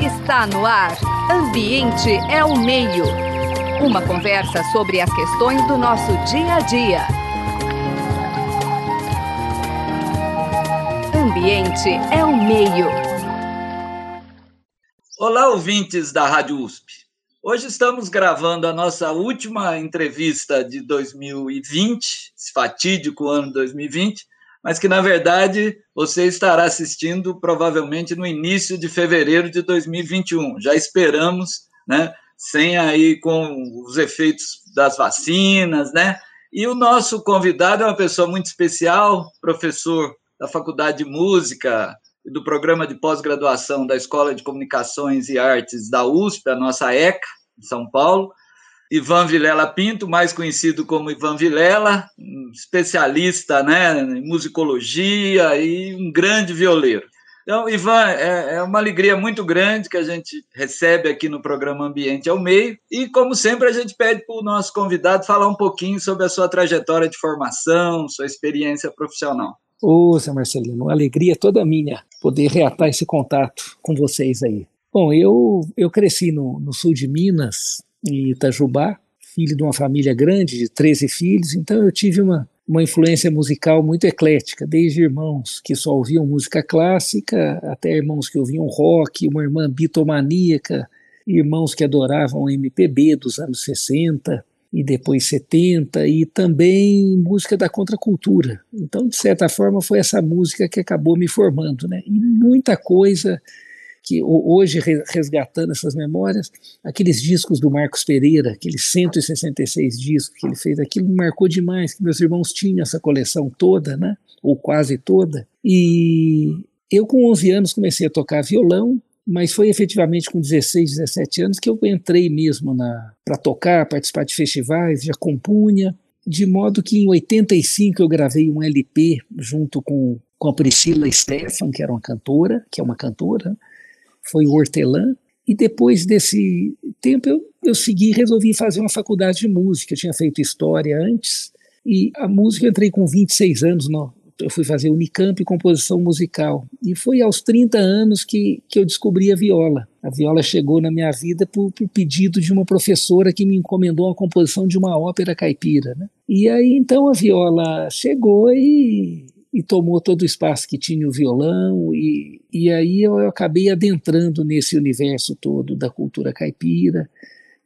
Está no ar. Ambiente é o meio. Uma conversa sobre as questões do nosso dia a dia. Ambiente é o meio. Olá, ouvintes da Rádio USP. Hoje estamos gravando a nossa última entrevista de 2020, esse fatídico ano 2020, mas que na verdade você estará assistindo provavelmente no início de fevereiro de 2021. Já esperamos, né? Sem aí com os efeitos das vacinas, né? E o nosso convidado é uma pessoa muito especial, professor da Faculdade de Música e do programa de pós-graduação da Escola de Comunicações e Artes da USP, a nossa ECA, em São Paulo, Ivan Vilela Pinto, mais conhecido como Ivan Vilela, especialista né, em musicologia e um grande violeiro. Então, Ivan, é, é, uma alegria muito grande que a gente recebe aqui no programa Ambiente ao Meio. E, como sempre, a gente pede para o nosso convidado falar um pouquinho sobre a sua trajetória de formação, sua experiência profissional. Ô, oh, Zé Marcelino, uma alegria toda minha poder reatar esse contato com vocês aí. Bom, eu, eu cresci no, no sul de Minas, em Itajubá, filho de uma família grande, de 13 filhos, então eu tive uma, uma influência musical muito eclética, desde irmãos que só ouviam música clássica, até irmãos que ouviam rock, uma irmã bitomaníaca, irmãos que adoravam MPB dos anos 60 e depois 70, e também música da contracultura. Então, de certa forma, foi essa música que acabou me formando, né? E muita coisa que hoje resgatando essas memórias, aqueles discos do Marcos Pereira, aqueles 166 discos que ele fez, aquilo me marcou demais, que meus irmãos tinham essa coleção toda, né, ou quase toda, e eu com 11 anos comecei a tocar violão, mas foi efetivamente com 16, 17 anos que eu entrei mesmo para tocar, participar de festivais, já compunha, de modo que em 85 eu gravei um LP junto com, com a Priscila Stefan, que era uma cantora, que é uma cantora, foi o hortelã, e depois desse tempo eu, eu segui resolvi fazer uma faculdade de música. Eu tinha feito história antes, e a música eu entrei com 26 anos, no, eu fui fazer Unicamp e composição musical. E foi aos 30 anos que, que eu descobri a viola. A viola chegou na minha vida por, por pedido de uma professora que me encomendou a composição de uma ópera caipira. Né? E aí então a viola chegou e e tomou todo o espaço que tinha o violão, e, e aí eu, eu acabei adentrando nesse universo todo da cultura caipira,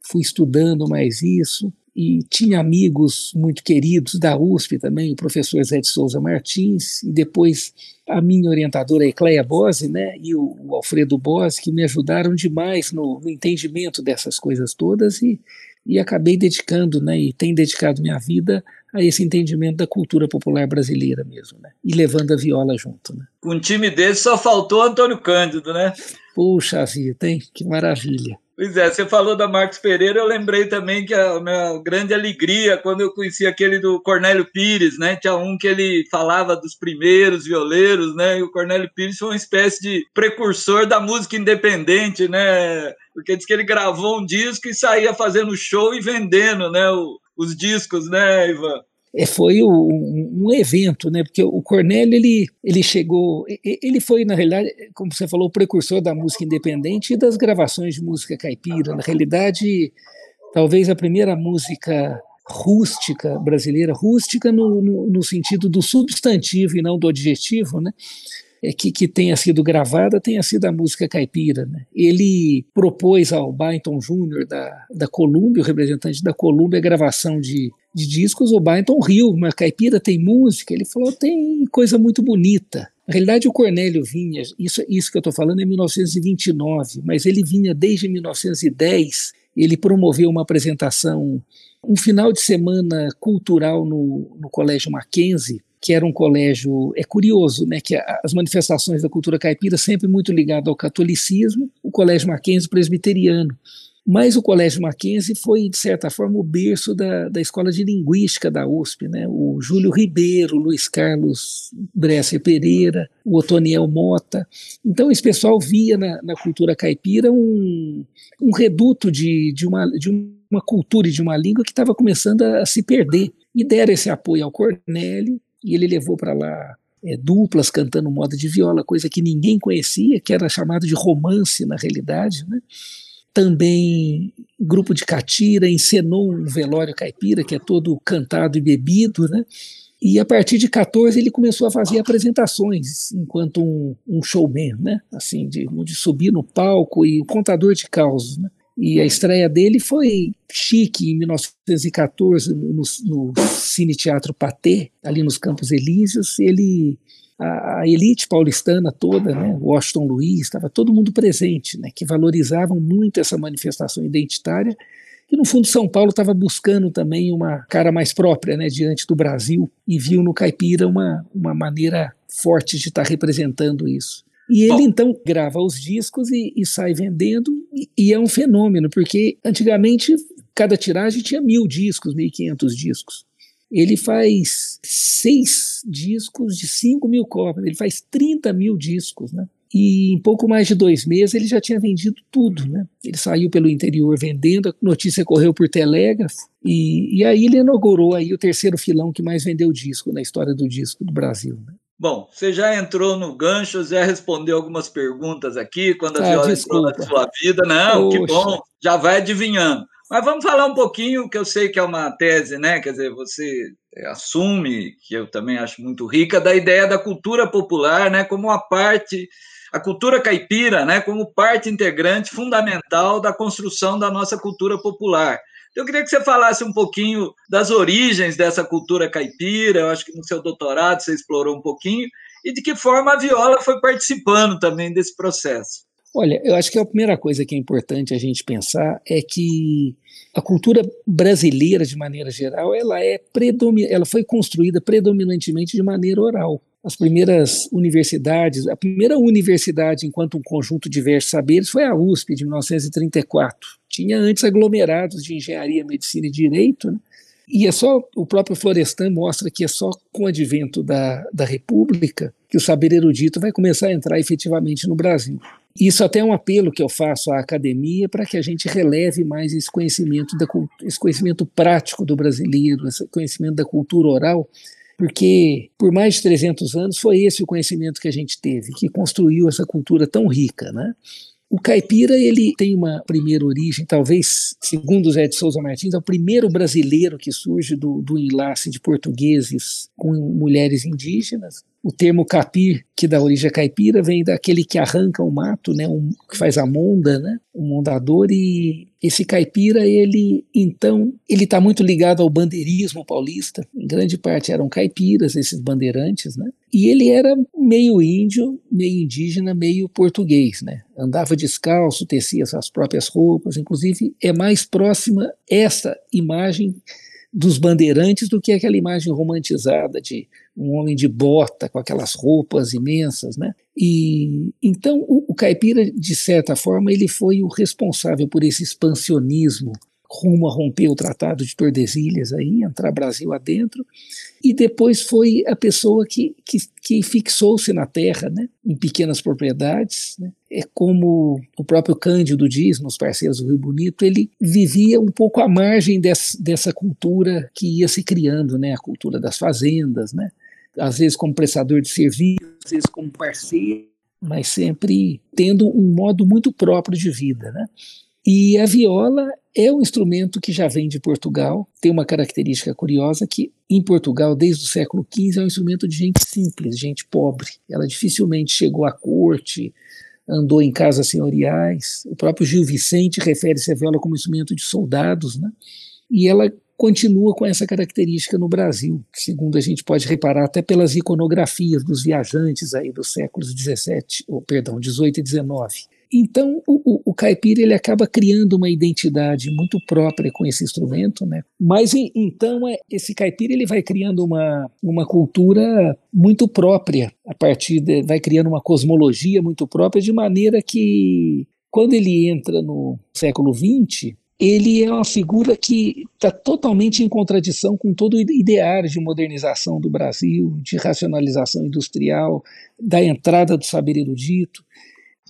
fui estudando mais isso, e tinha amigos muito queridos da USP também, o professor Zé de Souza Martins, e depois a minha orientadora Ecleia Bose, né, e o, o Alfredo Bose, que me ajudaram demais no, no entendimento dessas coisas todas, e, e acabei dedicando, né, e tenho dedicado minha vida a esse entendimento da cultura popular brasileira mesmo, né? E levando a viola junto, né? Com um time desse só faltou Antônio Cândido, né? Puxa vida, hein? Que maravilha. Pois é, você falou da Marcos Pereira, eu lembrei também que a minha grande alegria quando eu conheci aquele do Cornélio Pires, né? Tinha um que ele falava dos primeiros violeiros, né? E o Cornélio Pires foi uma espécie de precursor da música independente, né? Porque diz que ele gravou um disco e saía fazendo show e vendendo, né? O, os discos, né, Ivan? É, foi um, um, evento, né? Porque o Cornélio ele, ele chegou, ele foi na realidade, como você falou, o precursor da música independente e das gravações de música caipira. Na realidade, talvez a primeira música rústica brasileira, rústica no, no, no sentido do substantivo e não do adjetivo, né? É, que, que tenha sido gravada tenha sido a música caipira. Né? Ele propôs ao Byington Jr. da, da Columbia, o representante da Columbia, a gravação de, de discos. O Byington riu, mas caipira tem música? Ele falou, tem coisa muito bonita. Na realidade, o Cornélio vinha, isso, isso que eu estou falando é 1929, mas ele vinha desde 1910. Ele promoveu uma apresentação, um final de semana cultural no, no Colégio Mackenzie, que era um colégio, é curioso, né, que as manifestações da cultura caipira sempre muito ligado ao catolicismo, o colégio Mackenzie presbiteriano. Mas o Colégio Mackenzie foi, de certa forma, o berço da, da Escola de Linguística da USP. Né? O Júlio Ribeiro, Luiz Carlos Bresser Pereira, o Otoniel Mota. Então, esse pessoal via na, na cultura caipira um, um reduto de, de, uma, de uma cultura e de uma língua que estava começando a, a se perder. E deram esse apoio ao Cornélio, e ele levou para lá é, duplas cantando moda de viola, coisa que ninguém conhecia, que era chamado de romance na realidade, né? Também grupo de catira encenou um velório caipira que é todo cantado e bebido, né? E a partir de 14 ele começou a fazer apresentações enquanto um, um showman, né? Assim, de, de, subir no palco e um contador de causos, né? E a estreia dele foi chique em 1914 no, no, Cine Teatro Paté, ali nos Campos Elíseos. Ele a, a, elite paulistana toda, né, Washington Luiz, estava todo mundo presente, né, que valorizavam muito essa manifestação identitária e no fundo São Paulo estava buscando também uma cara mais própria né, diante do Brasil e viu no caipira uma, uma maneira forte de estar tá representando isso. E ele Bom. então grava os discos e, e sai vendendo, e, e, é um fenômeno, porque antigamente cada tiragem tinha mil discos, mil e quinhentos discos. Ele faz seis discos de cinco mil cópias, ele faz 30 mil discos, né? e em pouco mais de dois meses ele já tinha vendido tudo, né? Ele saiu pelo interior vendendo, a notícia correu por telégrafo e, e aí ele inaugurou aí o terceiro filão que mais vendeu disco na história do disco do Brasil. Né? Bom, você já entrou no gancho, já respondeu algumas perguntas aqui quando a ah, Viola entrou na sua vida. Não, Poxa. que bom, já vai adivinhando. Mas vamos falar um pouquinho, que eu sei que é uma tese, né? Quer dizer, você assume, que eu também acho muito rica, da ideia da cultura popular, né? Como uma parte a cultura caipira né, como parte integrante fundamental da construção da nossa cultura popular. Então, eu queria que você falasse um pouquinho das origens dessa cultura caipira, eu acho que no seu doutorado você explorou um pouquinho, e de que forma a viola foi participando também desse processo. Olha, eu acho que a primeira coisa que é importante a gente pensar é que a cultura brasileira, de maneira geral, ela é predomin... ela foi construída predominantemente de maneira oral as primeiras universidades, a primeira universidade enquanto um conjunto de diversos saberes foi a USP, de 1934. Tinha antes aglomerados de engenharia, medicina e direito, né? E é só, o próprio Florestan mostra que é só com o advento da, da República que o saber erudito vai começar a entrar efetivamente no Brasil. Isso até é um apelo que eu faço à academia para que a gente releve mais esse conhecimento, da, esse conhecimento prático do brasileiro, esse conhecimento da cultura oral, porque por mais de 300 anos foi esse o conhecimento que a gente teve, que construiu essa cultura tão rica, né? O caipira ele tem uma primeira origem, talvez, segundo Zé de Souza Martins, é o primeiro brasileiro que surge do, do enlace de portugueses com mulheres indígenas. O termo capir, que dá origem caipira, vem daquele que arranca o mato, né, um, que faz a monda, né, um mondador, e esse caipira, ele, então, ele está muito ligado ao bandeirismo paulista, em grande parte eram caipiras, esses bandeirantes, né, e ele era meio índio, meio indígena, meio português, né, andava descalço, tecia suas próprias roupas, inclusive é mais próxima essa imagem dos bandeirantes do que aquela imagem romantizada de um homem de bota com aquelas roupas imensas, né? E então o, o caipira de certa forma ele foi o responsável por esse expansionismo rumo a romper o Tratado de Tordesilhas, aí, entrar Brasil adentro, e depois foi a pessoa que, que, que fixou-se na terra, né, em pequenas propriedades. Né. É como o próprio Cândido diz nos Parceiros do Rio Bonito, ele vivia um pouco à margem dessa, dessa cultura que ia se criando, né, a cultura das fazendas, né, às vezes como prestador de serviço, às vezes como parceiro, mas sempre tendo um modo muito próprio de vida, né? E a viola é um instrumento que já vem de Portugal, tem uma característica curiosa que em Portugal, desde o século XV, é um instrumento de gente simples, gente pobre. Ela dificilmente chegou à corte, andou em casas senhoriais. O próprio Gil Vicente refere-se à viola como instrumento de soldados, né? E ela continua com essa característica no Brasil, segundo a gente pode reparar até pelas iconografias dos viajantes aí dos séculos 17, ou perdão, 18 e 19. Então, o, o, o, caipira ele acaba criando uma identidade muito própria com esse instrumento, né? Mas então é, esse caipira ele vai criando uma, uma cultura muito própria a partir de, vai criando uma cosmologia muito própria de maneira que quando ele entra no século XX ele é uma figura que está totalmente em contradição com todo o ideário de modernização do Brasil, de racionalização industrial, da entrada do saber erudito.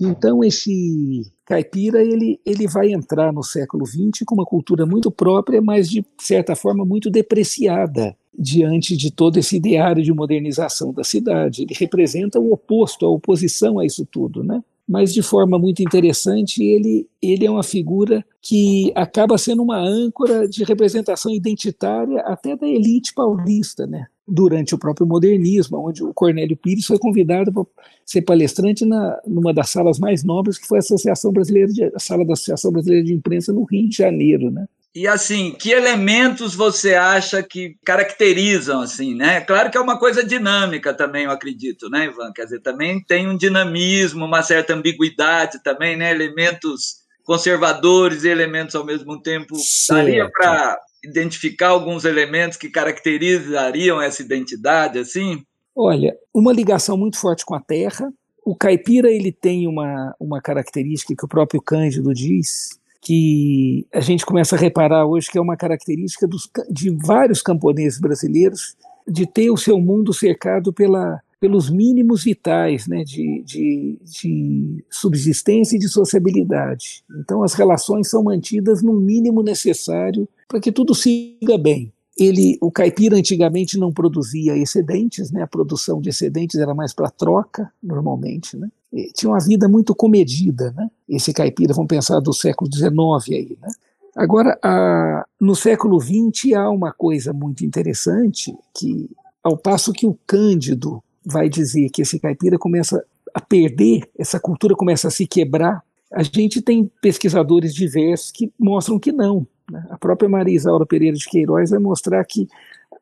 Então esse caipira ele, ele vai entrar no século XX com uma cultura muito própria, mas de certa forma muito depreciada diante de todo esse ideário de modernização da cidade. Ele representa o oposto, a oposição a isso tudo, né? Mas de forma muito interessante, ele, ele é uma figura que acaba sendo uma âncora de representação identitária até da elite paulista, né? Durante o próprio modernismo, onde o Cornélio Pires foi convidado para ser palestrante na numa das salas mais nobres, que foi a Associação Brasileira de, a sala da Associação Brasileira de Imprensa no Rio de Janeiro, né? E assim, que elementos você acha que caracterizam assim, né? Claro que é uma coisa dinâmica também, eu acredito, né, Ivan? Quer dizer, também tem um dinamismo, uma certa ambiguidade também, né? Elementos conservadores e elementos ao mesmo tempo. Daria para identificar alguns elementos que caracterizariam essa identidade, assim? Olha, uma ligação muito forte com a terra. O caipira ele tem uma, uma característica que o próprio Cândido diz, que a gente começa a reparar hoje que é uma característica dos, de vários camponeses brasileiros de ter o seu mundo cercado pela, pelos mínimos vitais né, de, de, de subsistência e de sociabilidade. Então, as relações são mantidas no mínimo necessário para que tudo siga bem. Ele, o caipira antigamente não produzia excedentes, né? A produção de excedentes era mais para troca, normalmente, né? Tinha uma vida muito comedida, né? Esse caipira, vamos pensar do século XIX aí, né? Agora, a, no século XX há uma coisa muito interessante que, ao passo que o Cândido vai dizer que esse caipira começa a perder, essa cultura começa a se quebrar, a gente tem pesquisadores diversos que mostram que não. Né? A própria Maria Isaura Pereira de Queiroz vai mostrar que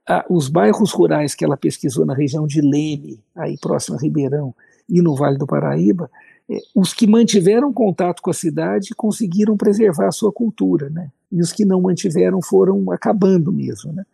a, os bairros rurais que ela pesquisou na região de Leme, aí próximo a Ribeirão, e no Vale do Paraíba, é, os que mantiveram contato com a cidade conseguiram preservar a sua cultura, né? E os que não mantiveram foram acabando mesmo, né?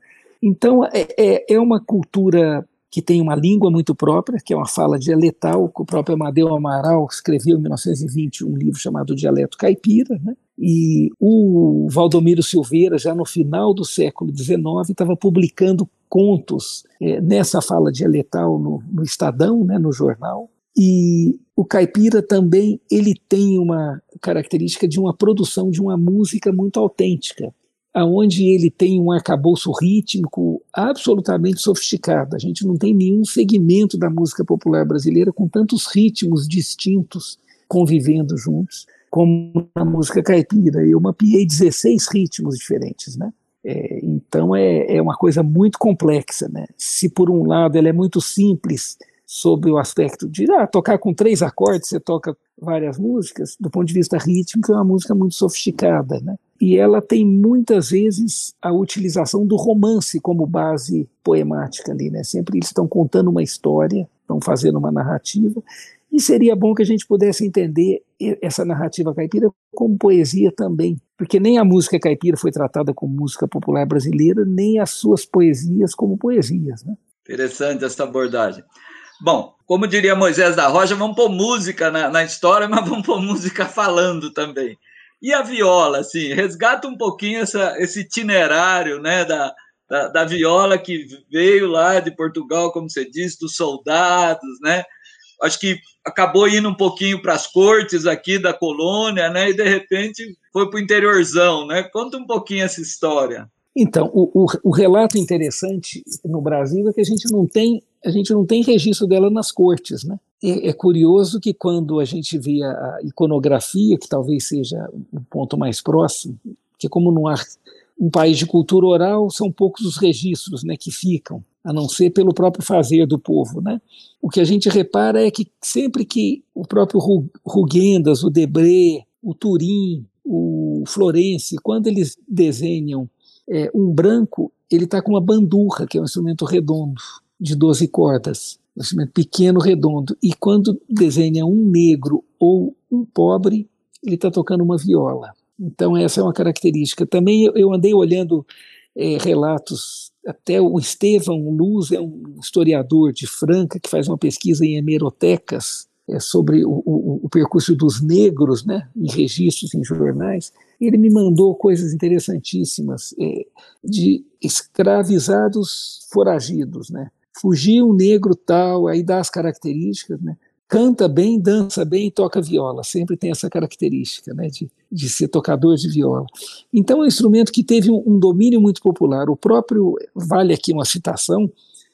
Então, é, é, é uma cultura que tem uma língua muito própria, que é uma fala dialetal, que o próprio Amadeu Amaral escreveu em 1920 um livro chamado Dialeto Caipira, né? e o Valdomiro Silveira, já no final do século XIX, estava publicando contos é, nessa fala dialetal no, no Estadão, né, no jornal, e o caipira também ele tem uma característica de uma produção de uma música muito autêntica, aonde ele tem um arcabouço rítmico absolutamente sofisticado. A gente não tem nenhum segmento da música popular brasileira com tantos ritmos distintos convivendo juntos como na música caipira. Eu mapeei 16 ritmos diferentes, né? É, então é, é uma coisa muito complexa, né? Se por um lado ela é muito simples sob o aspecto de ah, tocar com três acordes, você toca várias músicas, do ponto de vista rítmico, é uma música muito sofisticada, né? E ela tem muitas vezes a utilização do romance como base poemática ali, né? Sempre eles estão contando uma história, estão fazendo uma narrativa, e seria bom que a gente pudesse entender essa narrativa caipira como poesia também, porque nem a música caipira foi tratada como música popular brasileira, nem as suas poesias como poesias, né? Interessante essa abordagem. Bom, como diria Moisés da Rocha, vamos pôr música na, na história, mas vamos pôr música falando também. E a viola, assim, resgata um pouquinho essa, esse itinerário né, da, da, da, viola que veio lá de Portugal, como você disse, dos soldados, né? Acho que acabou indo um pouquinho para as cortes aqui da colônia, né? E de repente foi para o interiorzão, né? Conta um pouquinho essa história. Então, o, o, o, relato interessante no Brasil é que a gente não tem a gente não tem registro dela nas cortes, né? É, é curioso que quando a gente vê a iconografia, que talvez seja o ponto mais próximo, que como não há um país de cultura oral, são poucos os registros, né, que ficam, a não ser pelo próprio fazer do povo, né? O que a gente repara é que sempre que o próprio Rugendas, o Debré, o Turim, o Florence, quando eles desenham é, um branco, ele está com uma bandurra, que é um instrumento redondo, de 12 cordas, um instrumento pequeno, redondo. E quando desenha um negro ou um pobre, ele está tocando uma viola. Então, essa é uma característica. Também eu, andei olhando é, relatos, até o Estevão Luz é um historiador de Franca que faz uma pesquisa em hemerotecas é, sobre o, o, o, percurso dos negros, né, em registros, em jornais, ele me mandou coisas interessantíssimas é, de escravizados foragidos, né, fugiu um negro tal, aí dá as características, né, canta bem, dança bem e toca viola. Sempre tem essa característica né, de, de ser tocador de viola. Então é um instrumento que teve um, um domínio muito popular. O próprio, vale aqui uma citação,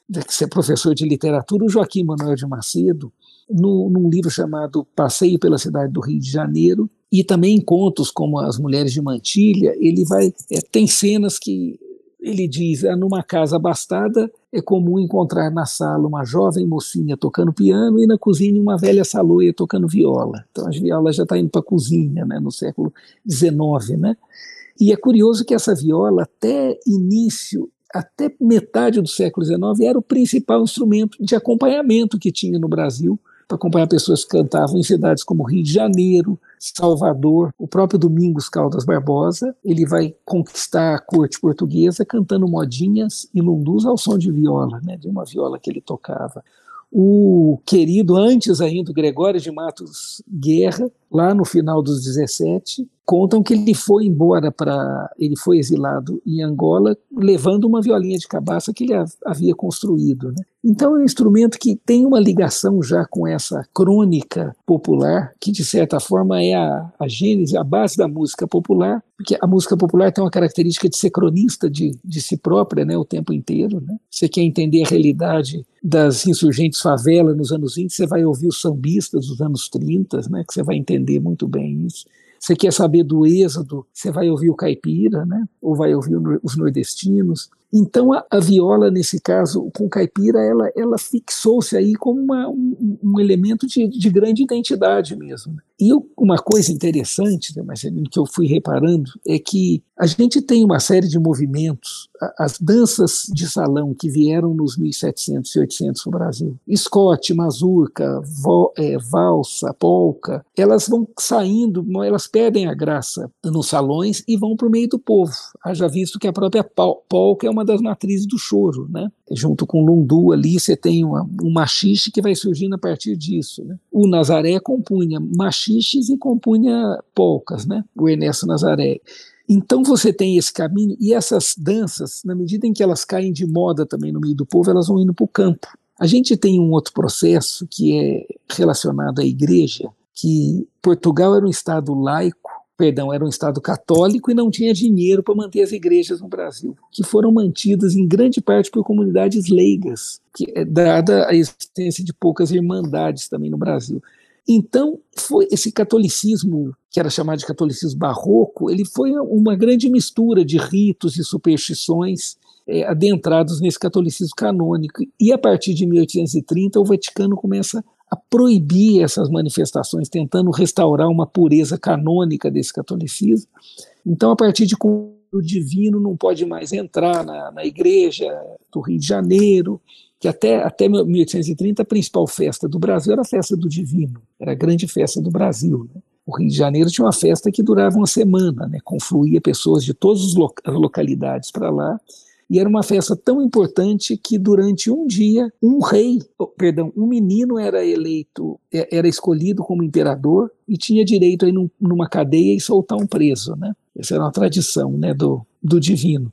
de que é professor de literatura, o Joaquim Manuel de Macedo, no, num livro chamado Passeio pela Cidade do Rio de Janeiro, e também em contos como As Mulheres de Mantilha, ele vai é, tem cenas que ele diz: é, numa casa abastada é comum encontrar na sala uma jovem mocinha tocando piano e na cozinha uma velha saloia tocando viola. Então as violas já estão tá indo para a cozinha, né, no século XIX, né? E é curioso que essa viola, até início, até metade do século XIX, era o principal instrumento de acompanhamento que tinha no Brasil acompanhar pessoas que cantavam em cidades como Rio de Janeiro, Salvador, o próprio Domingos Caldas Barbosa, ele vai conquistar a corte portuguesa cantando modinhas e lundus ao som de viola, né, de uma viola que ele tocava. O querido, antes ainda, Gregório de Matos Guerra, lá no final dos 17, contam que ele foi embora para. Ele foi exilado em Angola, levando uma violinha de cabaça que ele havia construído. Né? Então é um instrumento que tem uma ligação já com essa crônica popular, que de certa forma é a, a gênese, a base da música popular, porque a música popular tem uma característica de ser cronista de, de si própria né, o tempo inteiro. Né? Você quer entender a realidade das insurgentes favelas nos anos 20, você vai ouvir os sambistas dos anos 30, né, que você vai entender muito bem isso. Você quer saber do êxodo, você vai ouvir o caipira, né? ou vai ouvir os nordestinos. Então a, a, viola, nesse caso, com caipira, ela, ela fixou-se aí como uma, um, um, elemento de, de, grande identidade mesmo. E eu, uma coisa interessante, né, Marcelino, que eu fui reparando, é que a gente tem uma série de movimentos, as danças de salão que vieram nos 1700 e 800 no Brasil, Scott, mazurca, é, valsa, polca, elas vão saindo, elas perdem a graça nos salões e vão para o meio do povo. Haja visto que a própria polca é uma das matrizes do choro, né? Junto com lundu ali, você tem uma, um machixe que vai surgindo a partir disso. Né? O Nazaré compunha machiches e compunha polcas, né? O Ernesto Nazaré. Então você tem esse caminho e essas danças, na medida em que elas caem de moda também no meio do povo, elas vão indo para o campo. A gente tem um outro processo que é relacionado à igreja, que Portugal era um estado laico, perdão, era um estado católico e não tinha dinheiro para manter as igrejas no Brasil, que foram mantidas em grande parte por comunidades leigas, que é dada a existência de poucas irmandades também no Brasil. Então, foi esse catolicismo, que era chamado de catolicismo barroco, ele foi uma grande mistura de ritos e superstições é, adentrados nesse catolicismo canônico. E a partir de 1830, o Vaticano começa a proibir essas manifestações, tentando restaurar uma pureza canônica desse catolicismo. Então, a partir de o divino não pode mais entrar na, na igreja do Rio de Janeiro, que até, até 1830 a principal festa do Brasil era a festa do Divino, era a grande festa do Brasil. Né? O Rio de Janeiro tinha uma festa que durava uma semana, né? confluía pessoas de todas as localidades para lá, e era uma festa tão importante que durante um dia um rei, oh, perdão, um menino era eleito, é, era escolhido como imperador e tinha direito a ir num, numa cadeia e soltar um preso, né? Essa era uma tradição, né, do, do divino.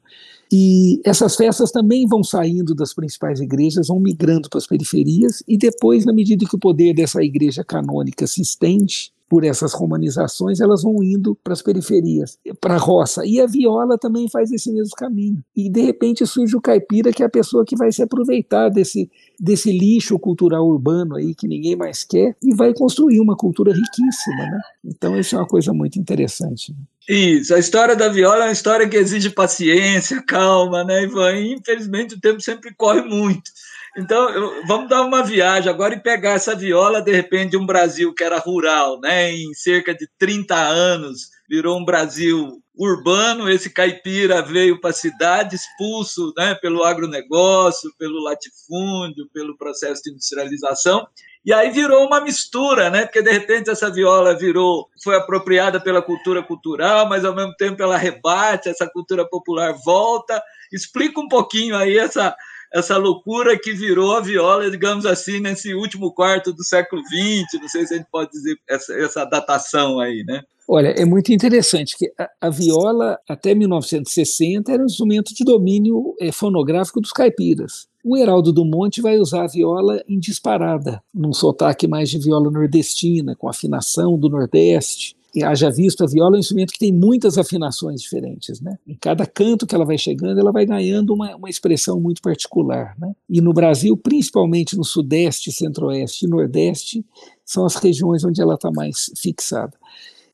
E essas festas também vão saindo das principais igrejas, vão migrando para as periferias, e depois, na medida que o poder dessa igreja canônica se estende, por essas romanizações, elas vão indo para as periferias, para a roça. E a viola também faz esse mesmo caminho. E de repente surge o caipira, que é a pessoa que vai se aproveitar desse, desse lixo cultural urbano aí que ninguém mais quer e vai construir uma cultura riquíssima, né? Então isso é uma coisa muito interessante. Isso, a história da viola é uma história que exige paciência, calma, né, Ivan? E, infelizmente o tempo sempre corre muito. Então, eu, vamos dar uma viagem agora e pegar essa viola, de repente, de um Brasil que era rural, né? Em cerca de 30 anos, virou um Brasil urbano. Esse caipira veio para a cidade, expulso né, pelo agronegócio, pelo latifúndio, pelo processo de industrialização. E aí virou uma mistura, né? Porque de repente essa viola virou, foi apropriada pela cultura cultural, mas ao mesmo tempo ela rebate, essa cultura popular volta. Explica um pouquinho aí essa essa loucura que virou a viola, digamos assim, nesse último quarto do século XX, não sei se a gente pode dizer essa, essa datação aí, né? Olha, é muito interessante que a, a, viola, até 1960, era um instrumento de domínio é, fonográfico dos caipiras. O Heraldo do Monte vai usar a viola em disparada, num sotaque mais de viola nordestina, com afinação do Nordeste. Haja visto, a viola é um instrumento que tem muitas afinações diferentes. Né? Em cada canto que ela vai chegando, ela vai ganhando uma, uma expressão muito particular. Né? E no Brasil, principalmente no Sudeste, Centro-Oeste e Nordeste, são as regiões onde ela está mais fixada.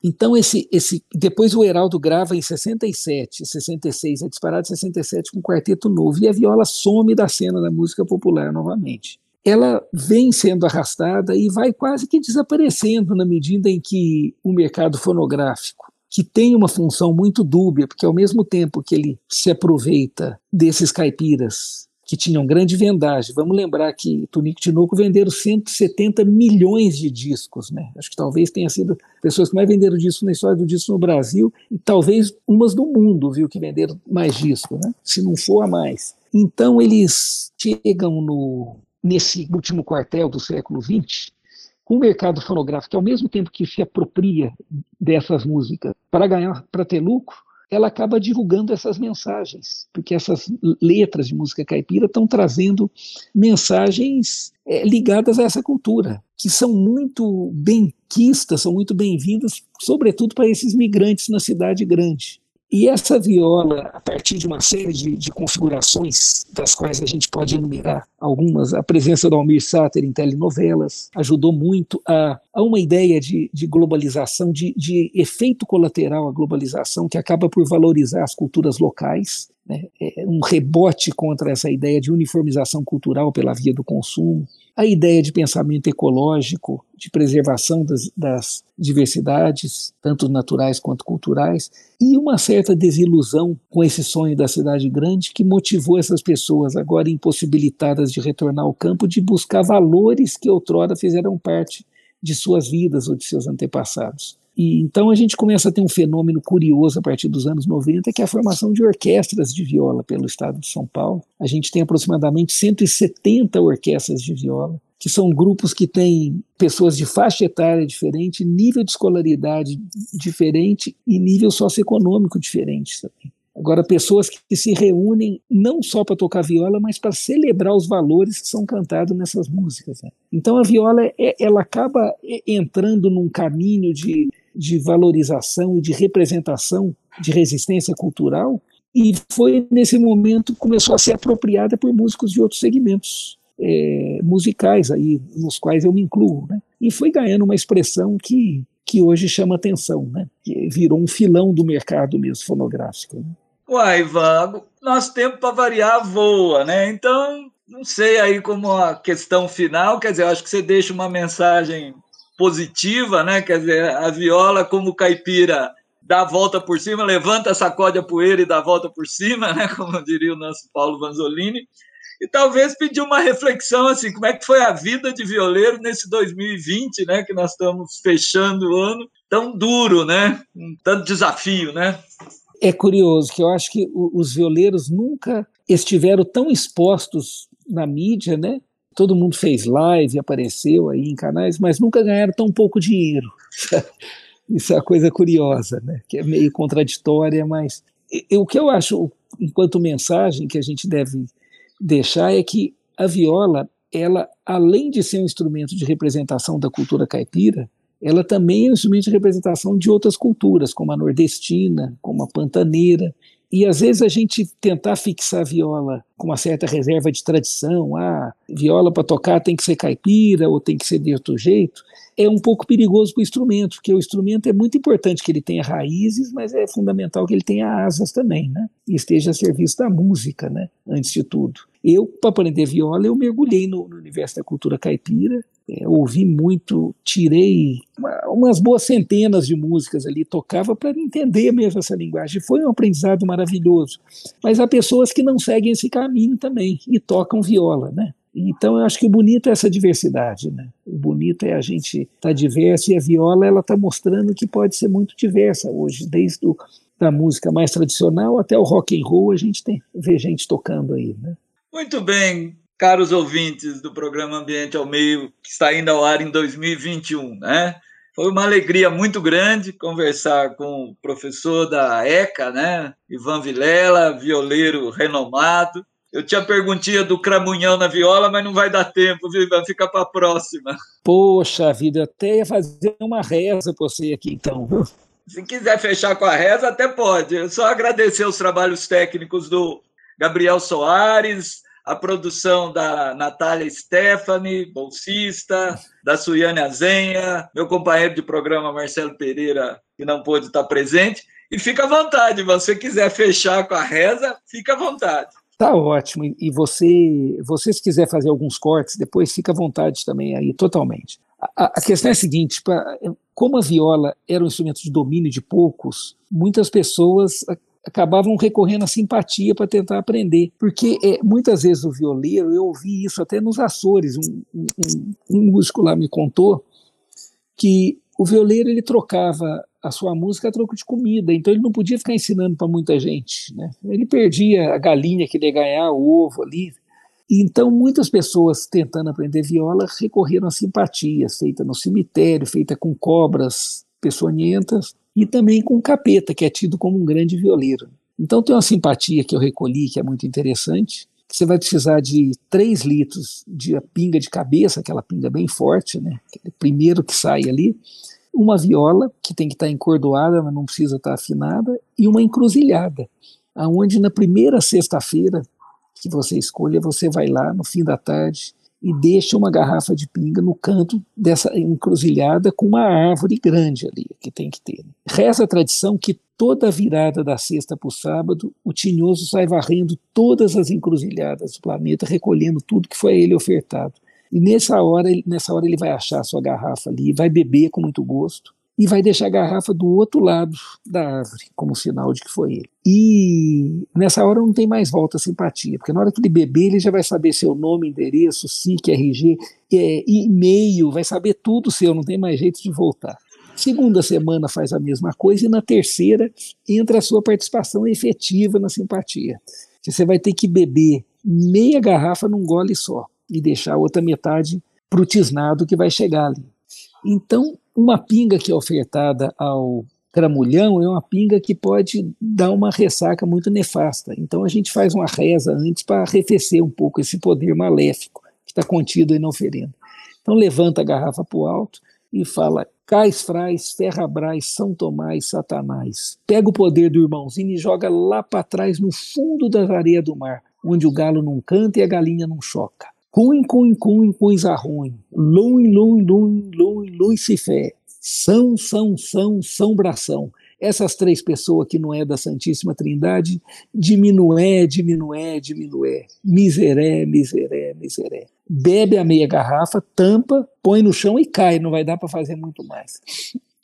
Então, esse, esse, depois o Heraldo grava em 67, 66, é disparado em 67 com um quarteto novo, e a viola some da cena da música popular novamente. Ela vem sendo arrastada e vai quase que desaparecendo na medida em que o mercado fonográfico, que tem uma função muito dúbia, porque ao mesmo tempo que ele se aproveita desses caipiras que tinham grande vendagem. Vamos lembrar que Tunico Tinoco venderam 170 milhões de discos, né? Acho que talvez tenha sido pessoas que mais venderam discos na história do disco no Brasil e talvez umas do mundo, viu, que venderam mais discos, né? Se não for a mais. Então eles chegam no nesse último quartel do século XX com o mercado fonográfico, ao mesmo tempo que se apropria dessas músicas para ganhar, para ter lucro, ela acaba divulgando essas mensagens, porque essas letras de música caipira estão trazendo mensagens é, ligadas a essa cultura, que são muito bem-quistas, são muito bem-vindas, sobretudo para esses migrantes na cidade grande. E essa viola, a partir de uma série de, de, configurações, das quais a gente pode enumerar algumas, a presença do Almir Sater em telenovelas ajudou muito a, a uma ideia de, de globalização, de, de, efeito colateral à globalização, que acaba por valorizar as culturas locais, né? é um rebote contra essa ideia de uniformização cultural pela via do consumo a ideia de pensamento ecológico, de preservação das, das, diversidades, tanto naturais quanto culturais, e uma certa desilusão com esse sonho da cidade grande que motivou essas pessoas, agora impossibilitadas de retornar ao campo, de buscar valores que outrora fizeram parte de suas vidas ou de seus antepassados. E então a gente começa a ter um fenômeno curioso a partir dos anos 90, que é a formação de orquestras de viola pelo estado de São Paulo. A gente tem aproximadamente 170 orquestras de viola, que são grupos que têm pessoas de faixa etária diferente, nível de escolaridade diferente e nível socioeconômico diferente também. Agora, pessoas que se reúnem não só para tocar viola, mas para celebrar os valores que são cantados nessas músicas. Né? Então, a viola é, ela acaba entrando num caminho de, de valorização e de representação de resistência cultural, e foi nesse momento que começou a ser apropriada por músicos de outros segmentos é, musicais, aí, nos quais eu me incluo. Né? E foi ganhando uma expressão que, que hoje chama atenção, né? que virou um filão do mercado mesmo fonográfico. Né? Uai, Ivan, nosso tempo para variar voa, né? Então, não sei aí como a questão final, quer dizer, acho que você deixa uma mensagem positiva, né? Quer dizer, a viola como caipira dá a volta por cima, levanta, sacode a poeira e dá a volta por cima, né? Como diria o nosso Paulo Vanzolini. E talvez pedir uma reflexão assim, como é que foi a vida de violeiro nesse 2020, né? Que nós estamos fechando o ano tão duro, né? Um tanto desafio, né? É curioso que eu acho que os violeiros nunca estiveram tão expostos na mídia, né? Todo mundo fez live, apareceu aí em canais, mas nunca ganharam tão pouco dinheiro. Isso é uma coisa curiosa, né? Que é meio contraditória, mas o que eu acho, enquanto mensagem que a gente deve deixar é que a viola, ela, além de ser um instrumento de representação da cultura caipira, ela também é um instrumento de representação de outras culturas, como a nordestina, como a pantaneira. E às vezes a gente tentar fixar a viola com uma certa reserva de tradição, ah, viola para tocar tem que ser caipira ou tem que ser de outro jeito, é um pouco perigoso para o instrumento, porque o instrumento é muito importante que ele tenha raízes, mas é fundamental que ele tenha asas também, né? E esteja a serviço da música, né? Antes de tudo. Eu, para aprender viola, eu mergulhei no, no universo da cultura caipira, é, ouvi muito, tirei uma, umas boas centenas de músicas ali, tocava para entender mesmo essa linguagem. Foi um aprendizado maravilhoso. Mas há pessoas que não seguem esse caminho também e tocam viola, né? Então eu acho que o bonito é essa diversidade, né? O bonito é a gente estar tá diverso e a viola ela está mostrando que pode ser muito diversa hoje, desde o, da música mais tradicional até o rock and roll a gente tem vê gente tocando aí, né? Muito bem, caros ouvintes do programa Ambiente ao Meio, que está indo ao ar em 2021, né? Foi uma alegria muito grande conversar com o professor da ECA, né? Ivan Vilela, violeiro renomado. Eu tinha perguntinha do cramunhão na viola, mas não vai dar tempo, viu, Ivan? Fica para a próxima. Poxa vida, até ia fazer uma reza para você aqui, então. Se quiser fechar com a reza, até pode. Eu só agradecer os trabalhos técnicos do Gabriel Soares, a produção da Natália Stephanie, bolsista, da Suiane Azenha, meu companheiro de programa Marcelo Pereira, que não pôde estar presente. E fica à vontade, você quiser fechar com a reza, fica à vontade. Tá ótimo. E você, você se quiser fazer alguns cortes, depois fica à vontade também aí, totalmente. A, a questão é a seguinte: pra, como a viola era um instrumento de domínio de poucos, muitas pessoas acabavam recorrendo à simpatia para tentar aprender. Porque é, muitas vezes o violeiro, eu ouvi isso até nos Açores, um, um, um músico lá me contou que o violeiro ele trocava a sua música a troco de comida, então ele não podia ficar ensinando para muita gente. Né? Ele perdia a galinha que ele ia ganhar, o ovo ali. Então, muitas pessoas tentando aprender viola recorreram a simpatias, feita no cemitério, feita com cobras peçonhentas, e também com o capeta, que é tido como um grande violeiro. Então tem uma simpatia que eu recolhi, que é muito interessante, você vai precisar de 3 litros de pinga de cabeça, aquela pinga bem forte, né? Aquele primeiro que sai ali, uma viola, que tem que estar encordoada, mas não precisa estar afinada, e uma encruzilhada, aonde na primeira sexta-feira que você escolha, você vai lá no fim da tarde e deixa uma garrafa de pinga no canto dessa encruzilhada com uma árvore grande ali, que tem que ter. Reza a tradição que toda virada da sexta para o sábado, o tinhoso sai varrendo todas as encruzilhadas do planeta, recolhendo tudo que foi a ele ofertado. E nessa hora, nessa hora ele vai achar a sua garrafa ali, vai beber com muito gosto, e vai deixar a garrafa do outro lado da árvore, como sinal de que foi ele. E nessa hora não tem mais volta simpatia, porque na hora que ele beber, ele já vai saber seu nome, endereço, SIC, RG, é, e-mail, vai saber tudo seu, não tem mais jeito de voltar. Segunda semana faz a mesma coisa, e na terceira entra a sua participação efetiva na simpatia. Você vai ter que beber meia garrafa num gole só, e deixar a outra metade para o tisnado que vai chegar ali. Então, uma pinga que é ofertada ao cramulhão é uma pinga que pode dar uma ressaca muito nefasta. Então a gente faz uma reza antes para arrefecer um pouco esse poder maléfico que está contido aí na oferenda. Então levanta a garrafa para o alto e fala: Cais Frais, Ferrabras, São Tomás, Satanás. Pega o poder do irmãozinho e joga lá para trás, no fundo da areia do mar, onde o galo não canta e a galinha não choca. Cunho, cunho, cunho, coisa ruim. Lum, lum, lum, lum, Lucifé. São, são, são, são bração. Essas três pessoas que não é da Santíssima Trindade, diminué, diminué, diminué. Miseré, miseré, miseré. Bebe a meia garrafa, tampa, põe no chão e cai. Não vai dar para fazer muito mais.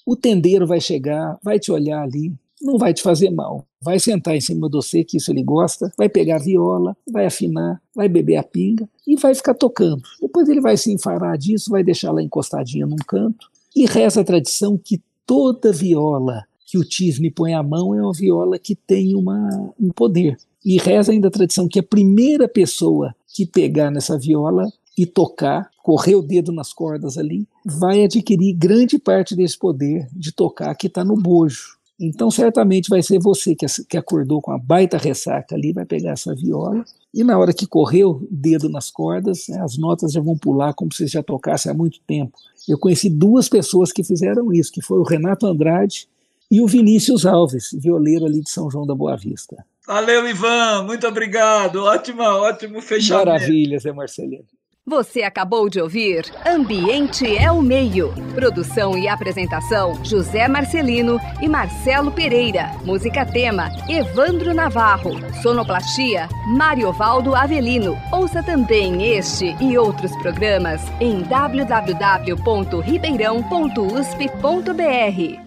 O tendeiro vai chegar, vai te olhar ali, não vai te fazer mal. Vai sentar em cima de você, que isso ele gosta, vai pegar a viola, vai afinar, vai beber a pinga e vai ficar tocando. Depois ele vai se enfarar disso, vai deixar ela encostadinha num canto. E reza a tradição que toda viola que o Tisne põe à mão é uma viola que tem uma, um poder. E reza ainda a tradição que a primeira pessoa que pegar nessa viola e tocar, correr o dedo nas cordas ali, vai adquirir grande parte desse poder de tocar que está no bojo. Então, certamente vai ser você que acordou com a baita ressaca ali, vai pegar essa viola, e na hora que correu, dedo nas cordas, né, as notas já vão pular como se já tocasse há muito tempo. Eu conheci duas pessoas que fizeram isso, que foi o Renato Andrade e o Vinícius Alves, violeiro ali de São João da Boa Vista. Valeu, Ivan, muito obrigado. Ótima, ótimo fechamento. Maravilha, Zé Marcelino. Você acabou de ouvir Ambiente é o Meio. Produção e apresentação: José Marcelino e Marcelo Pereira. Música tema: Evandro Navarro. Sonoplastia: Mariovaldo Avelino. Ouça também este e outros programas em www.ribeirão.usp.br.